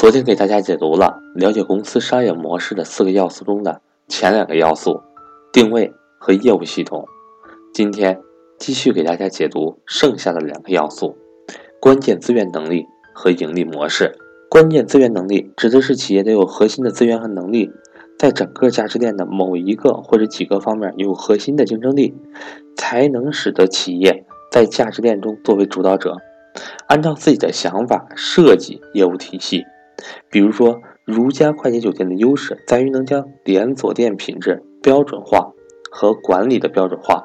昨天给大家解读了了解公司商业模式的四个要素中的前两个要素：定位和业务系统。今天继续给大家解读剩下的两个要素：关键资源能力和盈利模式。关键资源能力指的是企业得有核心的资源和能力，在整个价值链的某一个或者几个方面有核心的竞争力，才能使得企业在价值链中作为主导者，按照自己的想法设计业务体系。比如说，如家快捷酒店的优势在于能将连锁店品质标准化和管理的标准化，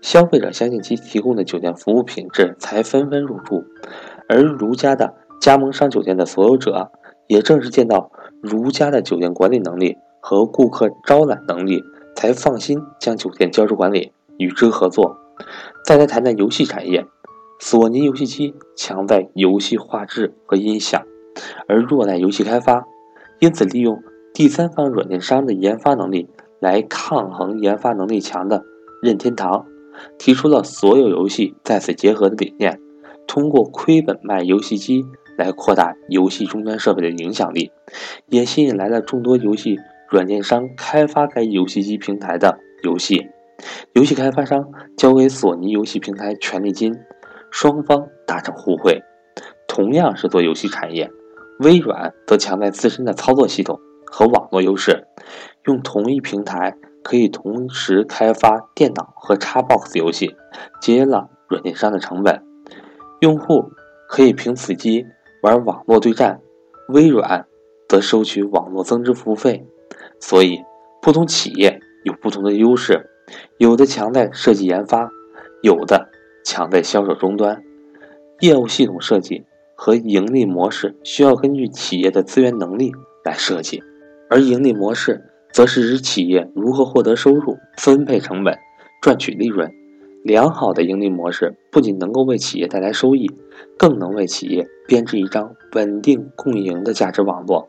消费者相信其提供的酒店服务品质，才纷纷入住。而如家的加盟商酒店的所有者，也正是见到如家的酒店管理能力和顾客招揽能力，才放心将酒店交出管理，与之合作。再来谈谈游戏产业，索尼游戏机强在游戏画质和音响。而弱在游戏开发，因此利用第三方软件商的研发能力来抗衡研发能力强的任天堂，提出了所有游戏在此结合的理念，通过亏本卖游戏机来扩大游戏终端设备的影响力，也吸引来了众多游戏软件商开发该游戏机平台的游戏，游戏开发商交给索尼游戏平台权利金，双方达成互惠。同样是做游戏产业。微软则强在自身的操作系统和网络优势，用同一平台可以同时开发电脑和 Xbox 游戏，节约了软件商的成本。用户可以凭此机玩网络对战，微软则收取网络增值服务费。所以，不同企业有不同的优势，有的强在设计研发，有的强在销售终端，业务系统设计。和盈利模式需要根据企业的资源能力来设计，而盈利模式则是指企业如何获得收入、分配成本、赚取利润。良好的盈利模式不仅能够为企业带来收益，更能为企业编织一张稳定共赢的价值网络。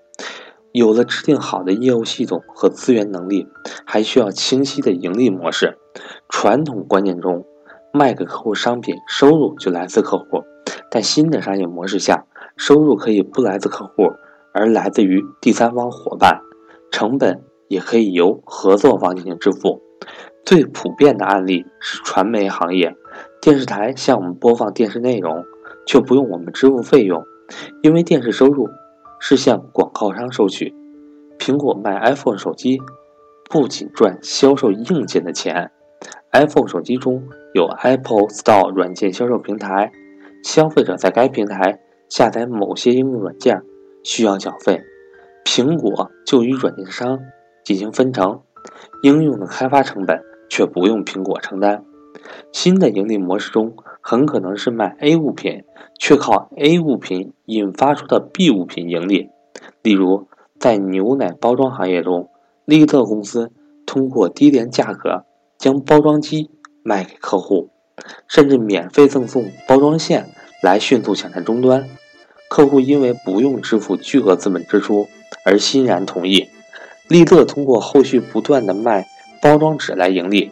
有了制定好的业务系统和资源能力，还需要清晰的盈利模式。传统观念中，卖给客户商品，收入就来自客户。在新的商业模式下，收入可以不来自客户，而来自于第三方伙伴，成本也可以由合作方进行支付。最普遍的案例是传媒行业，电视台向我们播放电视内容，却不用我们支付费用，因为电视收入是向广告商收取。苹果卖 iPhone 手机，不仅赚销售硬件的钱，iPhone 手机中有 Apple Store 软件销售平台。消费者在该平台下载某些应用软件需要缴费，苹果就与软件商进行分成，应用的开发成本却不用苹果承担。新的盈利模式中，很可能是卖 A 物品，却靠 A 物品引发出的 B 物品盈利。例如，在牛奶包装行业中，利特公司通过低廉价格将包装机卖给客户。甚至免费赠送包装线来迅速抢占终端，客户因为不用支付巨额资本支出而欣然同意。利乐通过后续不断的卖包装纸来盈利，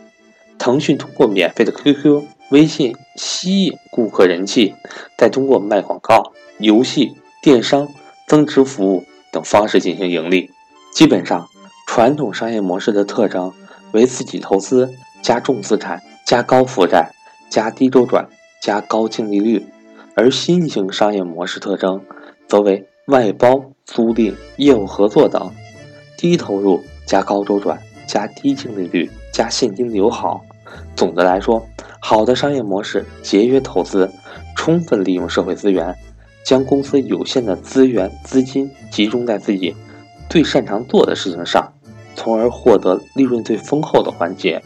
腾讯通过免费的 QQ、微信吸引顾客人气，再通过卖广告、游戏、电商、增值服务等方式进行盈利。基本上，传统商业模式的特征为自己投资加重资产加高负债。加低周转，加高净利率，而新型商业模式特征则为外包、租赁、业务合作等，低投入加高周转，加低净利率，加现金流好。总的来说，好的商业模式节约投资，充分利用社会资源，将公司有限的资源资金集中在自己最擅长做的事情上，从而获得利润最丰厚的环节，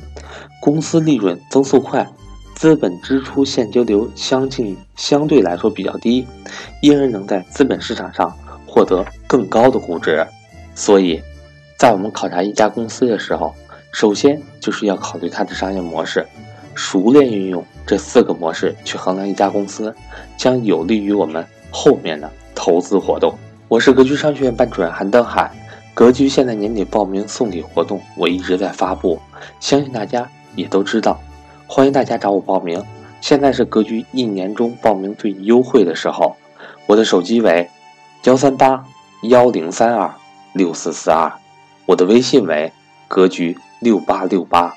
公司利润增速快。资本支出现金流相近，相对来说比较低，因而能在资本市场上获得更高的估值。所以，在我们考察一家公司的时候，首先就是要考虑它的商业模式，熟练运用这四个模式去衡量一家公司，将有利于我们后面的投资活动。我是格局商学院班主任韩登海，格局现在年底报名送礼活动我一直在发布，相信大家也都知道。欢迎大家找我报名，现在是格局一年中报名最优惠的时候。我的手机为幺三八幺零三二六四四二，我的微信为格局六八六八。